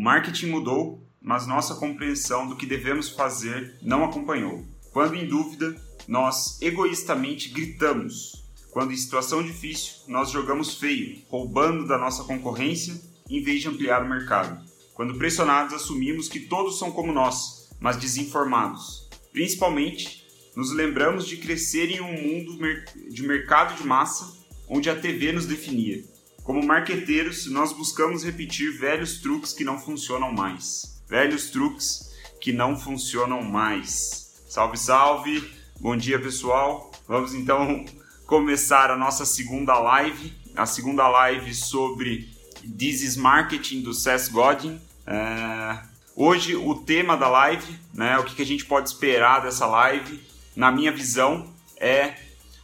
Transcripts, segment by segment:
marketing mudou, mas nossa compreensão do que devemos fazer não acompanhou. Quando em dúvida, nós egoístamente gritamos. Quando em situação difícil, nós jogamos feio, roubando da nossa concorrência em vez de ampliar o mercado. Quando pressionados, assumimos que todos são como nós, mas desinformados. Principalmente, nos lembramos de crescer em um mundo de mercado de massa onde a TV nos definia. Como marqueteiros, nós buscamos repetir velhos truques que não funcionam mais. Velhos truques que não funcionam mais. Salve, salve! Bom dia, pessoal! Vamos então começar a nossa segunda live, a segunda live sobre This is Marketing do Seth Godin. É... Hoje o tema da live, né, o que, que a gente pode esperar dessa live, na minha visão, é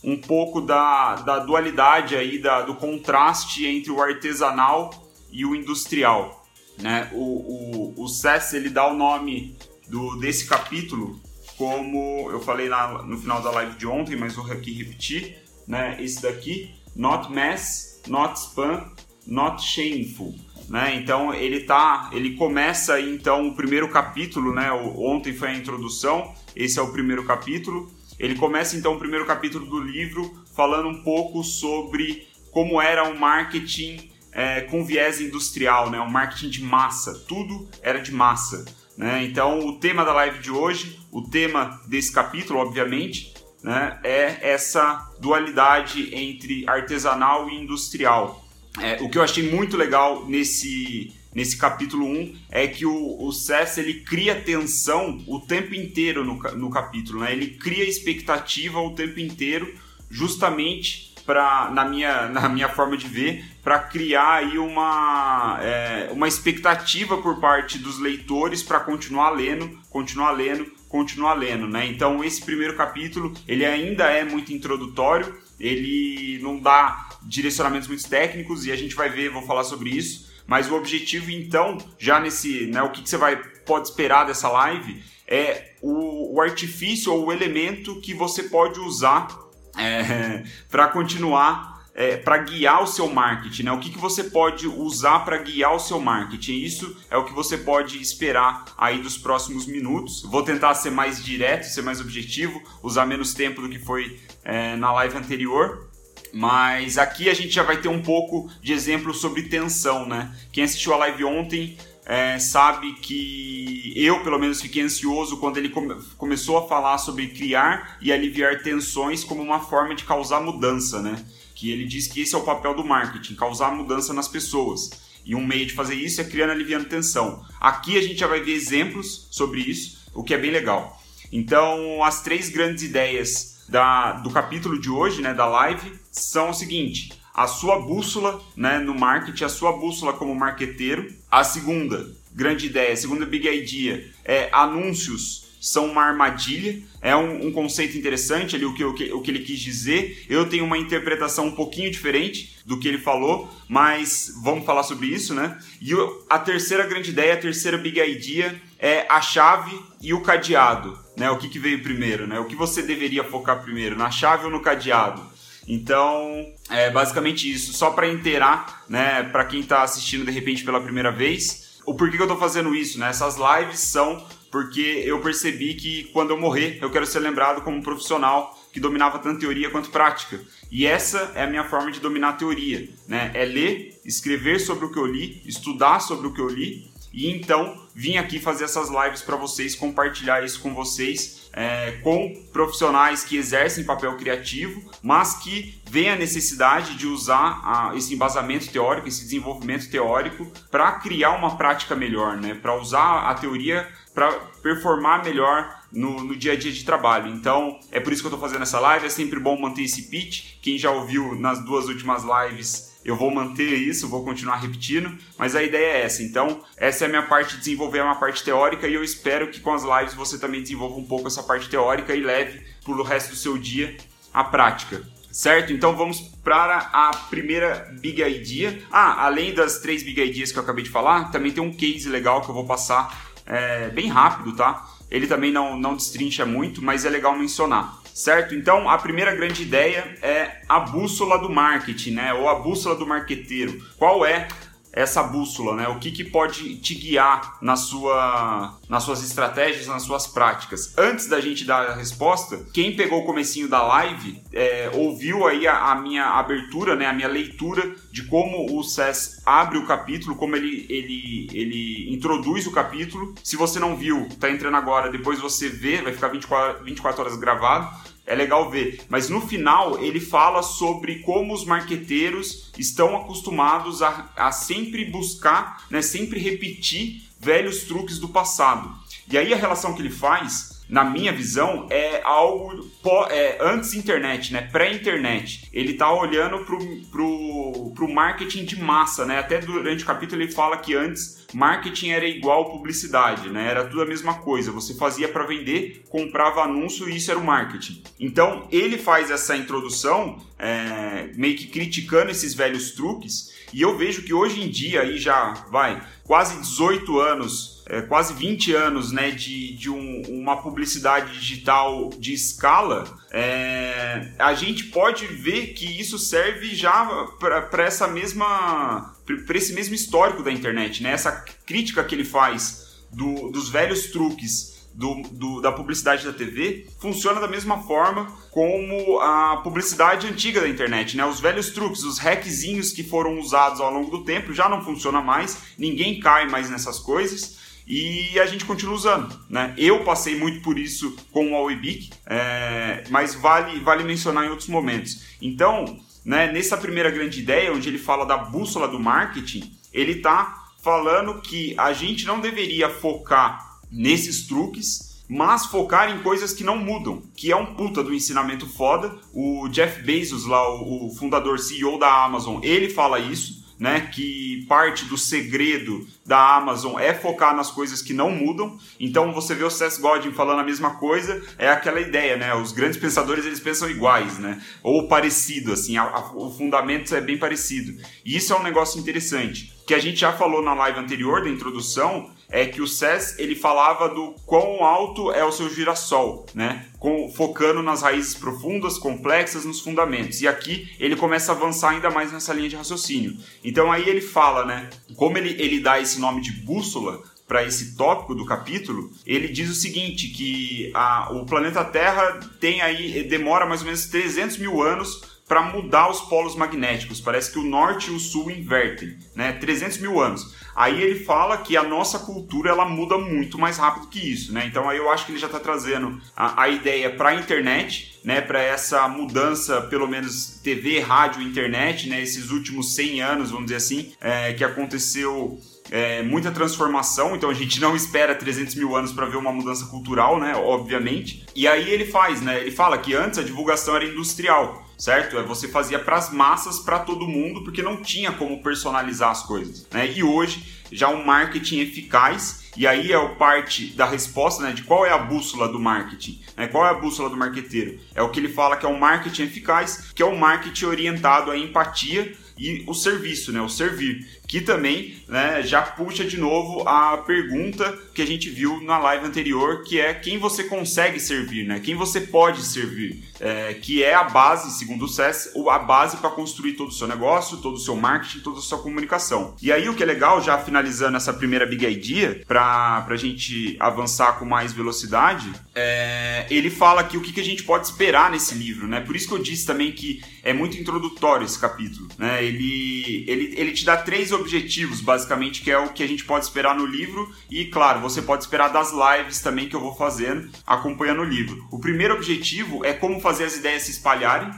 um pouco da, da dualidade aí, da, do contraste entre o artesanal e o industrial. Né? O, o, o Seth, ele dá o nome do, desse capítulo como eu falei na, no final da live de ontem, mas vou aqui repetir, né? Esse daqui, not mass, not spam, not shameful. Né? Então ele tá, ele começa então o primeiro capítulo, né? Ontem foi a introdução, esse é o primeiro capítulo. Ele começa então o primeiro capítulo do livro falando um pouco sobre como era o marketing é, com viés industrial, né? Um marketing de massa, tudo era de massa. Né? Então o tema da live de hoje, o tema desse capítulo, obviamente, né, é essa dualidade entre artesanal e industrial. É, o que eu achei muito legal nesse, nesse capítulo 1 é que o, o Cess ele cria tensão o tempo inteiro no, no capítulo, né? ele cria expectativa o tempo inteiro, justamente para na minha, na minha forma de ver, para criar aí uma, é, uma expectativa por parte dos leitores para continuar lendo, continuar lendo, continuar lendo, né? Então esse primeiro capítulo ele ainda é muito introdutório, ele não dá direcionamentos muito técnicos e a gente vai ver, vou falar sobre isso. Mas o objetivo, então, já nesse, né, o que, que você vai pode esperar dessa live é o, o artifício ou o elemento que você pode usar é, para continuar é, para guiar o seu marketing, né? O que, que você pode usar para guiar o seu marketing? Isso é o que você pode esperar aí dos próximos minutos. Vou tentar ser mais direto, ser mais objetivo, usar menos tempo do que foi é, na live anterior. Mas aqui a gente já vai ter um pouco de exemplo sobre tensão, né? Quem assistiu a live ontem é, sabe que eu, pelo menos, fiquei ansioso quando ele come começou a falar sobre criar e aliviar tensões como uma forma de causar mudança, né? Que ele diz que esse é o papel do marketing, causar mudança nas pessoas. E um meio de fazer isso é criando aliviando tensão. Aqui a gente já vai ver exemplos sobre isso, o que é bem legal. Então, as três grandes ideias da, do capítulo de hoje, né, da live, são o seguinte: a sua bússola né, no marketing, a sua bússola como marqueteiro. A segunda grande ideia, a segunda big idea é anúncios são uma armadilha. É um, um conceito interessante ali, o que, o, que, o que ele quis dizer. Eu tenho uma interpretação um pouquinho diferente do que ele falou, mas vamos falar sobre isso, né? E a terceira grande ideia, a terceira big idea é a chave e o cadeado, né? O que, que veio primeiro, né? O que você deveria focar primeiro, na chave ou no cadeado? Então, é basicamente isso. Só para inteirar, né, para quem está assistindo de repente pela primeira vez, o porquê que eu estou fazendo isso, né? Essas lives são porque eu percebi que quando eu morrer, eu quero ser lembrado como um profissional que dominava tanto teoria quanto prática. E essa é a minha forma de dominar a teoria, né? É ler, escrever sobre o que eu li, estudar sobre o que eu li e então vim aqui fazer essas lives para vocês, compartilhar isso com vocês é, com profissionais que exercem papel criativo, mas que vem a necessidade de usar a, esse embasamento teórico, esse desenvolvimento teórico para criar uma prática melhor, né? para usar a teoria para performar melhor no, no, dia a dia de trabalho. Então, é por isso que eu estou fazendo essa live. É sempre bom manter esse pitch. Quem já ouviu nas duas últimas lives eu vou manter isso, vou continuar repetindo, mas a ideia é essa. Então, essa é a minha parte de desenvolver uma parte teórica e eu espero que com as lives você também desenvolva um pouco essa parte teórica e leve para o resto do seu dia a prática. Certo? Então vamos para a primeira big idea. Ah, além das três big ideas que eu acabei de falar, também tem um case legal que eu vou passar é, bem rápido, tá? Ele também não, não destrincha muito, mas é legal mencionar certo? Então, a primeira grande ideia é a bússola do marketing, né? Ou a bússola do marqueteiro. Qual é essa bússola, né? O que, que pode te guiar na sua, nas suas estratégias, nas suas práticas. Antes da gente dar a resposta, quem pegou o comecinho da live é, ouviu aí a, a, minha abertura, né? A minha leitura de como o SES abre o capítulo, como ele, ele, ele introduz o capítulo. Se você não viu, tá entrando agora, depois você vê, vai ficar 24, 24 horas gravado é legal ver. Mas no final ele fala sobre como os marqueteiros estão acostumados a, a sempre buscar, né, sempre repetir velhos truques do passado. E aí a relação que ele faz na minha visão, é algo é, antes internet, né? Pré-internet. Ele tá olhando pro, pro, pro marketing de massa, né? Até durante o capítulo ele fala que antes marketing era igual publicidade, né? Era tudo a mesma coisa. Você fazia para vender, comprava anúncio e isso era o marketing. Então ele faz essa introdução é, meio que criticando esses velhos truques e eu vejo que hoje em dia aí já vai quase 18 anos é, quase 20 anos né, de, de um, uma publicidade digital de escala, é, a gente pode ver que isso serve já para essa mesma para esse mesmo histórico da internet, né? Essa crítica que ele faz do, dos velhos truques do, do, da publicidade da TV funciona da mesma forma como a publicidade antiga da internet, né? Os velhos truques, os hackzinhos que foram usados ao longo do tempo já não funciona mais, ninguém cai mais nessas coisas e a gente continua usando, né? Eu passei muito por isso com o Awebic, é, mas vale, vale mencionar em outros momentos. Então, né, nessa primeira grande ideia, onde ele fala da bússola do marketing, ele está falando que a gente não deveria focar nesses truques, mas focar em coisas que não mudam, que é um puta do ensinamento foda. O Jeff Bezos, lá, o fundador CEO da Amazon, ele fala isso né, que parte do segredo da Amazon é focar nas coisas que não mudam. Então você vê o Seth Godin falando a mesma coisa, é aquela ideia, né? Os grandes pensadores eles pensam iguais, né? Ou parecido, assim, a, a, o fundamento é bem parecido. E isso é um negócio interessante, que a gente já falou na live anterior da introdução, é que o SES ele falava do quão alto é o seu girassol, né? Com, focando nas raízes profundas, complexas, nos fundamentos. E aqui ele começa a avançar ainda mais nessa linha de raciocínio. Então aí ele fala, né? Como ele, ele dá esse nome de bússola, para esse tópico do capítulo, ele diz o seguinte, que a, o planeta Terra tem aí demora mais ou menos 300 mil anos para mudar os polos magnéticos. Parece que o norte e o sul invertem, né? 300 mil anos. Aí ele fala que a nossa cultura ela muda muito mais rápido que isso, né? Então aí eu acho que ele já está trazendo a, a ideia para a internet, né? Para essa mudança, pelo menos TV, rádio, internet, né? Esses últimos 100 anos, vamos dizer assim, é, que aconteceu é, muita transformação, então a gente não espera 300 mil anos para ver uma mudança cultural, né? Obviamente. E aí ele faz, né? Ele fala que antes a divulgação era industrial certo? É, você fazia para as massas, para todo mundo, porque não tinha como personalizar as coisas, né? E hoje já um marketing eficaz e aí é o parte da resposta, né, de qual é a bússola do marketing, né? Qual é a bússola do marqueteiro? É o que ele fala que é um marketing eficaz, que é um marketing orientado à empatia e o serviço, né, o servir, que também né, já puxa de novo a pergunta que a gente viu na live anterior, que é quem você consegue servir, né, quem você pode servir, é, que é a base, segundo o SES, a base para construir todo o seu negócio, todo o seu marketing, toda a sua comunicação. E aí o que é legal, já finalizando essa primeira big idea, para a gente avançar com mais velocidade, é, ele fala aqui o que, que a gente pode esperar nesse livro, né? Por isso que eu disse também que é muito introdutório esse capítulo, né? ele, ele, ele te dá três objetivos, basicamente, que é o que a gente pode esperar no livro. E, claro, você pode esperar das lives também que eu vou fazendo, acompanhando o livro. O primeiro objetivo é como fazer as ideias se espalharem.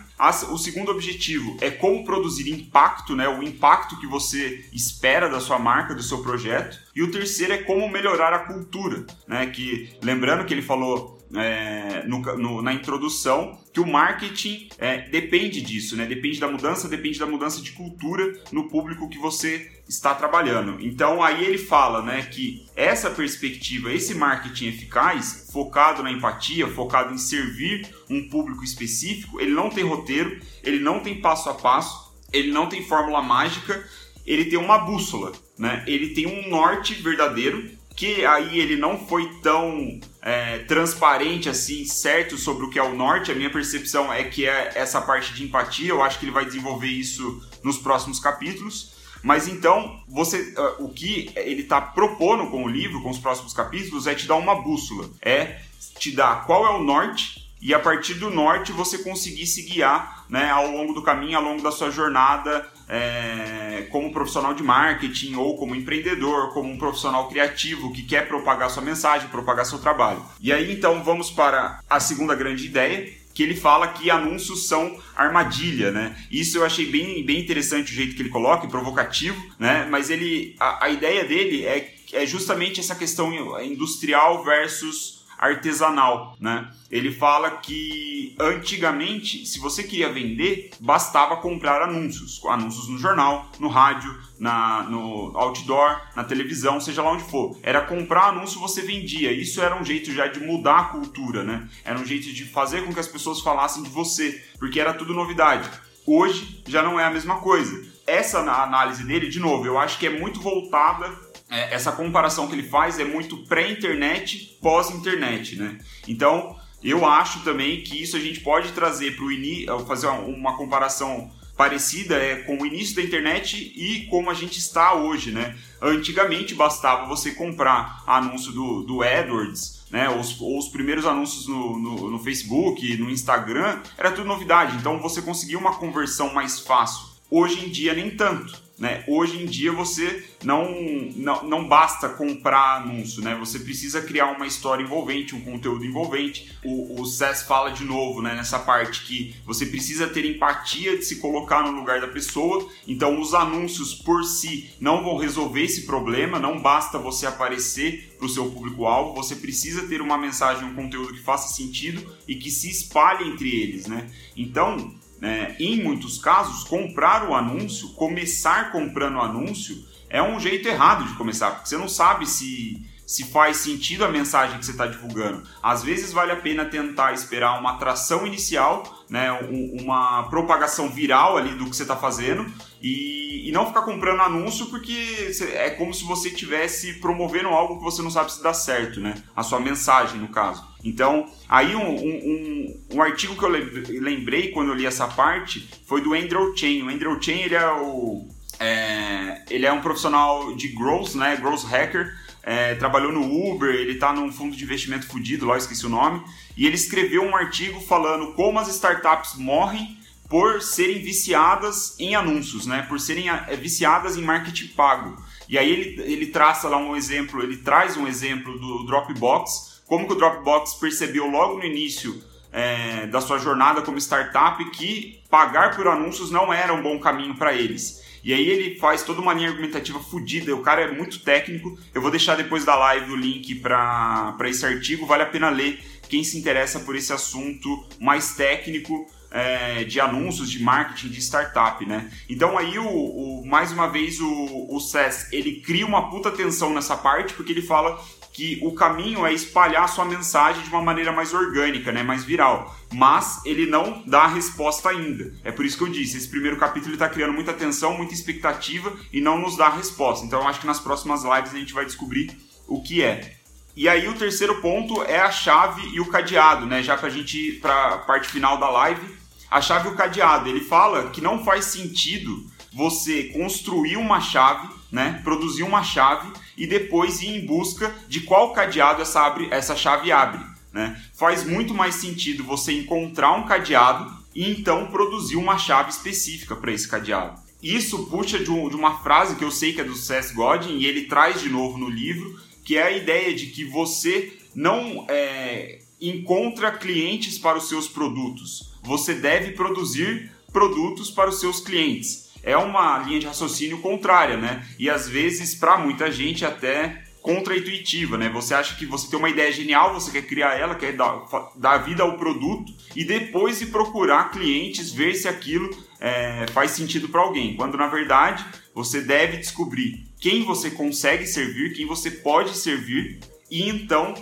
O segundo objetivo é como produzir impacto, né? O impacto que você espera da sua marca, do seu projeto. E o terceiro é como melhorar a cultura, né? Que lembrando que ele falou é, no, no, na introdução que o marketing é, depende disso, né? Depende da mudança, depende da mudança de cultura no público que você está trabalhando. Então aí ele fala, né, que essa perspectiva, esse marketing eficaz, focado na empatia, focado em servir um público específico, ele não tem roteiro, ele não tem passo a passo, ele não tem fórmula mágica, ele tem uma bússola, né? Ele tem um norte verdadeiro que aí ele não foi tão é, transparente assim, certo sobre o que é o norte. A minha percepção é que é essa parte de empatia. Eu acho que ele vai desenvolver isso nos próximos capítulos. Mas então, você, uh, o que ele está propondo com o livro, com os próximos capítulos, é te dar uma bússola, é te dar qual é o norte e a partir do norte você conseguir se guiar né, ao longo do caminho, ao longo da sua jornada é, como profissional de marketing ou como empreendedor, como um profissional criativo que quer propagar sua mensagem, propagar seu trabalho. E aí então vamos para a segunda grande ideia, que ele fala que anúncios são armadilha, né? Isso eu achei bem, bem interessante o jeito que ele coloca, provocativo, né? Mas ele, a, a ideia dele é, é justamente essa questão industrial versus artesanal, né? Ele fala que antigamente, se você queria vender, bastava comprar anúncios, anúncios no jornal, no rádio, na, no outdoor, na televisão, seja lá onde for. Era comprar anúncio, você vendia. Isso era um jeito já de mudar a cultura, né? Era um jeito de fazer com que as pessoas falassem de você, porque era tudo novidade. Hoje já não é a mesma coisa. Essa análise dele, de novo, eu acho que é muito voltada é, essa comparação que ele faz é muito pré-internet, pós-internet, né? Então, eu acho também que isso a gente pode trazer para o início, fazer uma comparação parecida é, com o início da internet e como a gente está hoje, né? Antigamente bastava você comprar anúncio do, do AdWords, né? Os, os primeiros anúncios no, no, no Facebook, no Instagram, era tudo novidade, então você conseguia uma conversão mais fácil. Hoje em dia nem tanto. Né? Hoje em dia você não, não, não basta comprar anúncio, né? você precisa criar uma história envolvente, um conteúdo envolvente. O, o SES fala de novo né, nessa parte que você precisa ter empatia de se colocar no lugar da pessoa, então os anúncios por si não vão resolver esse problema, não basta você aparecer para o seu público-alvo, você precisa ter uma mensagem, um conteúdo que faça sentido e que se espalhe entre eles. Né? Então, né, em muitos casos, comprar o anúncio, começar comprando o anúncio, é um jeito errado de começar, porque você não sabe se, se faz sentido a mensagem que você está divulgando. Às vezes vale a pena tentar esperar uma atração inicial, né, uma propagação viral ali do que você está fazendo e, e, não ficar comprando anúncio porque é como se você estivesse promovendo algo que você não sabe se dá certo, né? A sua mensagem, no caso. Então, aí um, um, um, artigo que eu lembrei quando eu li essa parte foi do Andrew Chen. O Andrew Chen, ele é o... É, ele é um profissional de growth, né? Growth hacker. É, trabalhou no Uber, ele está num fundo de investimento fudido, lá eu esqueci o nome, e ele escreveu um artigo falando como as startups morrem por serem viciadas em anúncios, né? Por serem é, viciadas em marketing pago. E aí ele, ele traça lá um exemplo, ele traz um exemplo do Dropbox, como que o Dropbox percebeu logo no início é, da sua jornada como startup que pagar por anúncios não era um bom caminho para eles. E aí ele faz toda uma linha argumentativa fodida, o cara é muito técnico. Eu vou deixar depois da live o link para esse artigo, vale a pena ler quem se interessa por esse assunto mais técnico é, de anúncios, de marketing, de startup, né? Então aí, o, o mais uma vez, o, o SES, ele cria uma puta atenção nessa parte, porque ele fala que o caminho é espalhar sua mensagem de uma maneira mais orgânica, né, mais viral. Mas ele não dá a resposta ainda. É por isso que eu disse, esse primeiro capítulo está criando muita atenção, muita expectativa e não nos dá a resposta. Então eu acho que nas próximas lives a gente vai descobrir o que é. E aí o terceiro ponto é a chave e o cadeado, né? Já a gente ir para a parte final da live, a chave e o cadeado. Ele fala que não faz sentido você construir uma chave, né? Produzir uma chave e depois ir em busca de qual cadeado essa, abre, essa chave abre. Né? Faz muito mais sentido você encontrar um cadeado e então produzir uma chave específica para esse cadeado. Isso puxa de, um, de, uma frase que eu sei que é do Seth Godin e ele traz de novo no livro, que é a ideia de que você não é, encontra clientes para os seus produtos, você deve produzir produtos para os seus clientes é uma linha de raciocínio contrária, né? E às vezes, para muita gente, até contra-intuitiva, né? Você acha que você tem uma ideia genial, você quer criar ela, quer dar, dar vida ao produto e depois de procurar clientes, ver se aquilo é, faz sentido para alguém. Quando na verdade você deve descobrir quem você consegue servir, quem você pode servir e então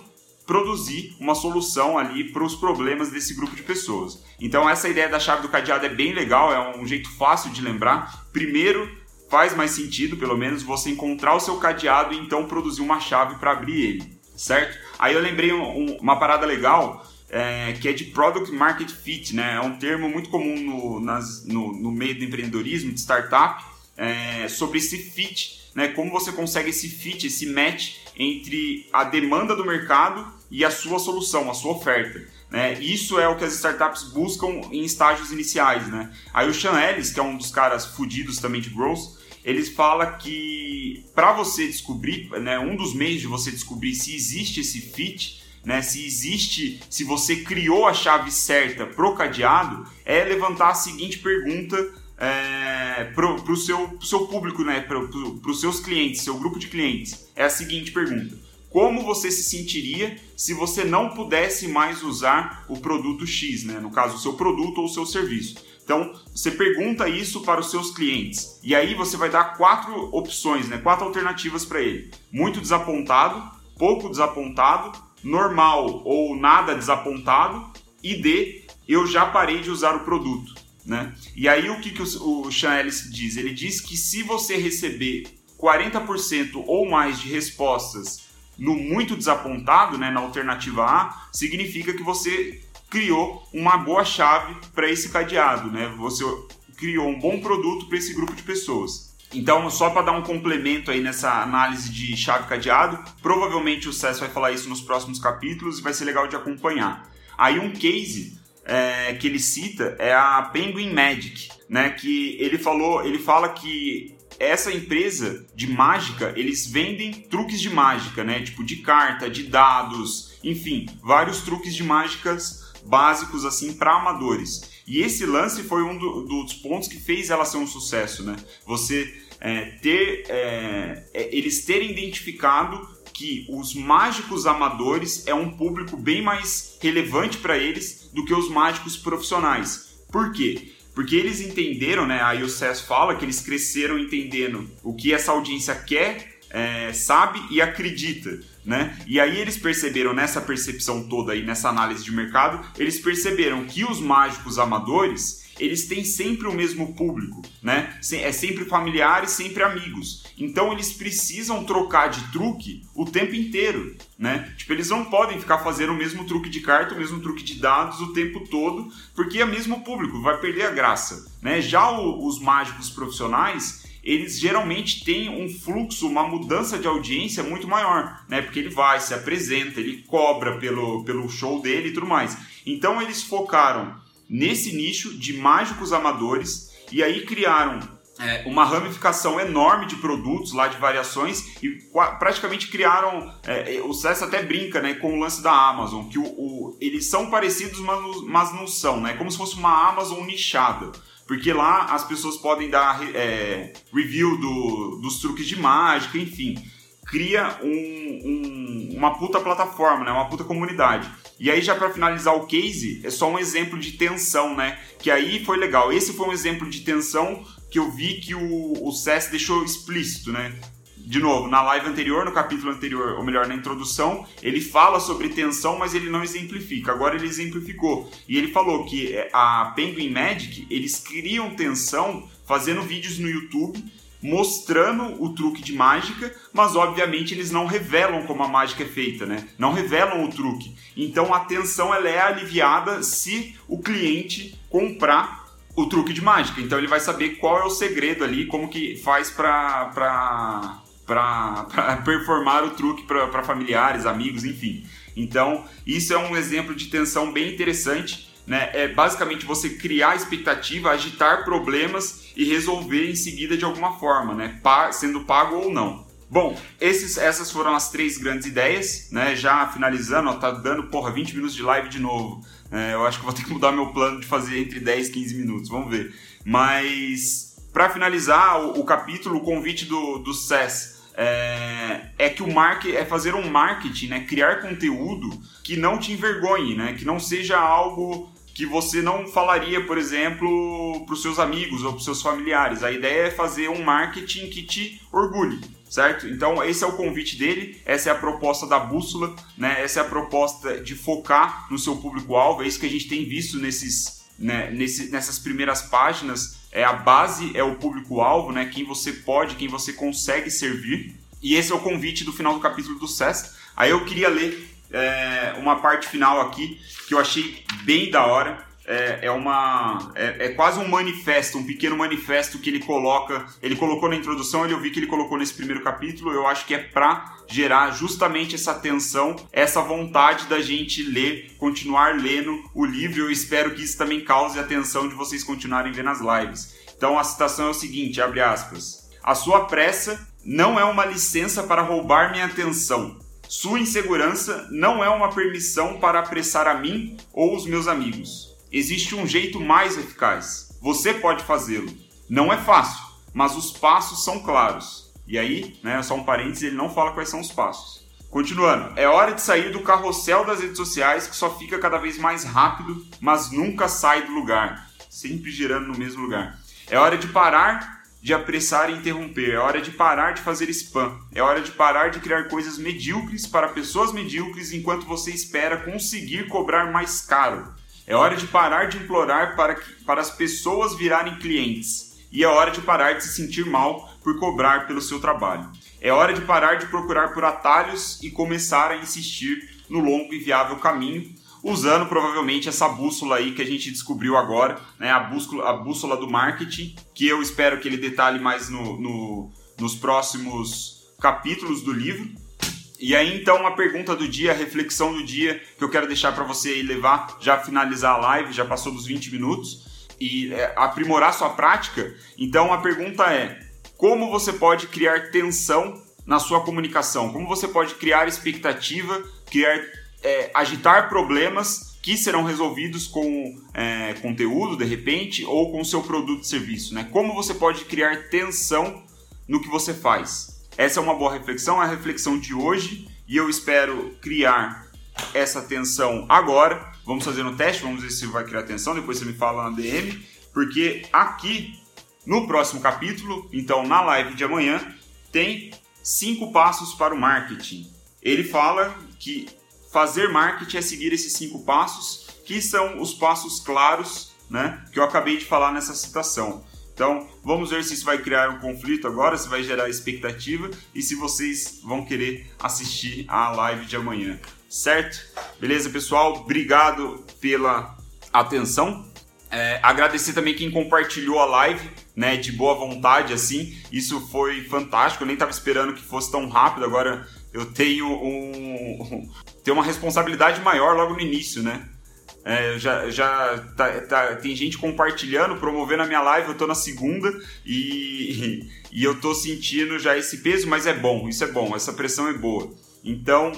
produzir uma solução ali para os problemas desse grupo de pessoas. Então essa ideia da chave do cadeado é bem legal, é um jeito fácil de lembrar. Primeiro, faz mais sentido, pelo menos, você encontrar o seu cadeado e então produzir uma chave para abrir ele, certo? Aí eu lembrei um, uma parada legal é, que é de Product Market Fit, né? É um termo muito comum no, nas, no, no meio do empreendedorismo, de startup, é, sobre esse fit, né? Como você consegue esse fit, esse match entre a demanda do mercado e a sua solução, a sua oferta. Né? Isso é o que as startups buscam em estágios iniciais. Né? Aí o Sean Ellis, que é um dos caras fudidos também de growth, ele fala que para você descobrir, né, um dos meios de você descobrir se existe esse fit, né, se existe, se você criou a chave certa pro cadeado, é levantar a seguinte pergunta é, pro, pro seu, pro seu público, né, pro, pro, seus clientes, seu grupo de clientes. É a seguinte pergunta: como você se sentiria se você não pudesse mais usar o produto X, né? no caso, o seu produto ou o seu serviço. Então, você pergunta isso para os seus clientes e aí você vai dar quatro opções, né? quatro alternativas para ele. Muito desapontado, pouco desapontado, normal ou nada desapontado e D, eu já parei de usar o produto. Né? E aí o que, que o, o Ellis diz? Ele diz que se você receber 40% ou mais de respostas no muito desapontado, né, na alternativa A, significa que você criou uma boa chave para esse cadeado, né? Você criou um bom produto para esse grupo de pessoas. Então, só para dar um complemento aí nessa análise de chave cadeado, provavelmente o César vai falar isso nos próximos capítulos e vai ser legal de acompanhar. Aí um case é, que ele cita é a Penguin Magic, né? Que ele falou, ele fala que essa empresa de mágica, eles vendem truques de mágica, né? Tipo de carta, de dados, enfim, vários truques de mágicas básicos assim para amadores. E esse lance foi um do, dos pontos que fez ela ser um sucesso, né? Você é, ter, é, é, eles terem identificado que os mágicos amadores é um público bem mais relevante para eles do que os mágicos profissionais. Por quê? Porque eles entenderam, né? Aí o Cés fala que eles cresceram entendendo o que essa audiência quer, é, sabe e acredita, né? E aí eles perceberam nessa percepção toda aí, nessa análise de mercado, eles perceberam que os mágicos amadores eles têm sempre o mesmo público, né? É sempre familiares, sempre amigos. Então eles precisam trocar de truque o tempo inteiro, né? Tipo, eles não podem ficar fazendo o mesmo truque de carta, o mesmo truque de dados o tempo todo, porque é o mesmo público, vai perder a graça, né? Já o, os mágicos profissionais, eles geralmente têm um fluxo, uma mudança de audiência muito maior, né? Porque ele vai, se apresenta, ele cobra pelo, pelo show dele e tudo mais. Então eles focaram nesse nicho de mágicos amadores e aí criaram é, uma ramificação enorme de produtos lá de variações e praticamente criaram é, o César até brinca né com o lance da Amazon que o, o, eles são parecidos mas, mas não são né como se fosse uma Amazon nichada. Porque lá as pessoas podem dar é, review do, dos truques de mágica enfim cria um, um, uma puta plataforma né uma puta comunidade e aí, já para finalizar o case, é só um exemplo de tensão, né? Que aí foi legal. Esse foi um exemplo de tensão que eu vi que o, o deixou explícito, né? De novo, na live anterior, no capítulo anterior, ou melhor, na introdução, ele fala sobre tensão, mas ele não exemplifica. Agora ele exemplificou. E ele falou que é, a Penguin Magic, eles criam tensão fazendo vídeos no YouTube mostrando o truque de mágica, mas obviamente eles não revelam como a mágica é feita, né? Não revelam o truque. Então a tensão ela é aliviada se o cliente comprar o truque de mágica. Então ele vai saber qual é o segredo ali, como que faz para para performar o truque para familiares, amigos, enfim. Então, isso é um exemplo de tensão bem interessante. Né? É basicamente você criar expectativa, agitar problemas e resolver em seguida de alguma forma, né? sendo pago ou não. Bom, esses, essas foram as três grandes ideias, né? Já finalizando, ó, tá dando, porra, 20 minutos de live de novo. É, eu acho que vou ter que mudar meu plano de fazer entre 10 e 15 minutos, vamos ver. Mas, para finalizar o, o, capítulo, o convite do, do SES é, é, que o marketing é fazer um marketing, né? Criar conteúdo que não te envergonhe, né? Que não seja algo que você não falaria, por exemplo, para os seus amigos ou para os seus familiares. A ideia é fazer um marketing que te orgulhe, certo? Então esse é o convite dele, essa é a proposta da bússola, né? Essa é a proposta de focar no seu público-alvo. É isso que a gente tem visto nesses, né, nesse, nessas primeiras páginas. É a base, é o público-alvo, né? Quem você pode, quem você consegue servir. E esse é o convite do final do capítulo do SESC. Aí eu queria ler é, uma parte final aqui que eu achei bem da hora. é, é uma é, é, quase um manifesto, um pequeno manifesto que ele coloca, ele colocou na introdução, eu vi que ele colocou nesse primeiro capítulo, eu acho que é para gerar justamente essa tensão, essa vontade da gente ler, continuar lendo o livro. Eu espero que isso também cause a atenção de vocês continuarem vendo as lives. Então a citação é o seguinte, abre aspas: A sua pressa não é uma licença para roubar minha atenção. Sua insegurança não é uma permissão para apressar a mim ou os meus amigos. Existe um jeito mais eficaz. Você pode fazê-lo. Não é fácil, mas os passos são claros. E aí, né, só um parênteses, ele não fala quais são os passos. Continuando, é hora de sair do carrossel das redes sociais que só fica cada vez mais rápido, mas nunca sai do lugar, sempre girando no mesmo lugar. É hora de parar de apressar e interromper, é hora de parar de fazer spam, é hora de parar de criar coisas medíocres para pessoas medíocres enquanto você espera conseguir cobrar mais caro. É hora de parar de implorar para, que, para as pessoas virarem clientes. E é hora de parar de se sentir mal por cobrar pelo seu trabalho. É hora de parar de procurar por atalhos e começar a insistir no longo e viável caminho, usando provavelmente essa bússola aí que a gente descobriu agora, né? a, bússola, a bússola do marketing, que eu espero que ele detalhe mais no, no, nos próximos capítulos do livro. E aí então a pergunta do dia, a reflexão do dia que eu quero deixar para você levar, já finalizar a live, já passou dos 20 minutos e é, aprimorar sua prática. Então a pergunta é: como você pode criar tensão na sua comunicação? Como você pode criar expectativa, criar é, agitar problemas que serão resolvidos com é, conteúdo de repente ou com seu produto e serviço, né? Como você pode criar tensão no que você faz? Essa é uma boa reflexão, é a reflexão de hoje e eu espero criar essa tensão agora. Vamos fazer um teste, vamos ver se vai criar tensão, depois você me fala na DM, porque aqui no próximo capítulo, então na live de amanhã, tem cinco passos para o marketing. Ele fala que fazer marketing é seguir esses cinco passos, que são os passos claros, né, que eu acabei de falar nessa citação. Então, vamos ver se isso vai criar um conflito agora, se vai gerar expectativa e se vocês vão querer assistir a live de amanhã, certo? Beleza, pessoal? Obrigado pela atenção. É, agradecer também quem compartilhou a live, né, de boa vontade, assim. Isso foi fantástico. Eu nem estava esperando que fosse tão rápido. Agora eu tenho um, tenho uma responsabilidade maior logo no início, né? É, já já tá, tá, tem gente compartilhando, promovendo a minha live, eu tô na segunda e, e eu tô sentindo já esse peso, mas é bom, isso é bom, essa pressão é boa. Então,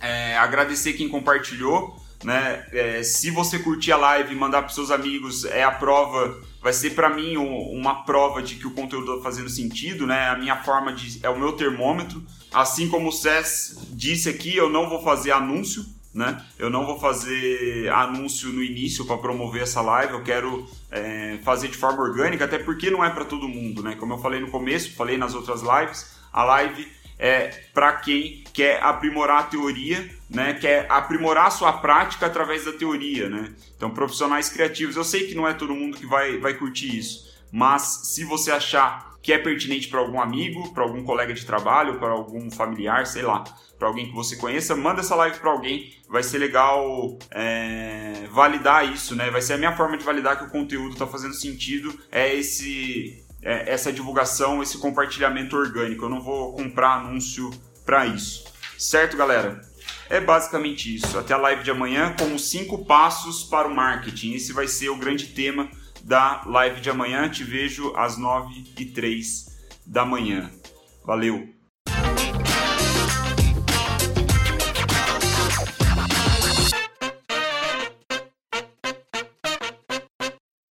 é, agradecer quem compartilhou, né? É, se você curtir a live e mandar para seus amigos, é a prova, vai ser para mim uma prova de que o conteúdo está fazendo sentido, né? A minha forma de. é o meu termômetro. Assim como o Cés disse aqui, eu não vou fazer anúncio né? Eu não vou fazer anúncio no início para promover essa live, eu quero é, fazer de forma orgânica, até porque não é para todo mundo, né? Como eu falei no começo, falei nas outras lives, a live é para quem quer aprimorar a teoria, né? Quer aprimorar a sua prática através da teoria, né? Então, profissionais criativos, eu sei que não é todo mundo que vai, vai curtir isso, mas se você achar que é pertinente para algum amigo, para algum colega de trabalho, para algum familiar, sei lá, para alguém que você conheça, manda essa live para alguém. Vai ser legal é, validar isso, né? Vai ser a minha forma de validar que o conteúdo está fazendo sentido. É esse, é, essa divulgação, esse compartilhamento orgânico. Eu não vou comprar anúncio para isso, certo, galera? É basicamente isso. Até a live de amanhã com os cinco passos para o marketing. Esse vai ser o grande tema da live de amanhã. Te vejo às 9 e 3 da manhã. Valeu!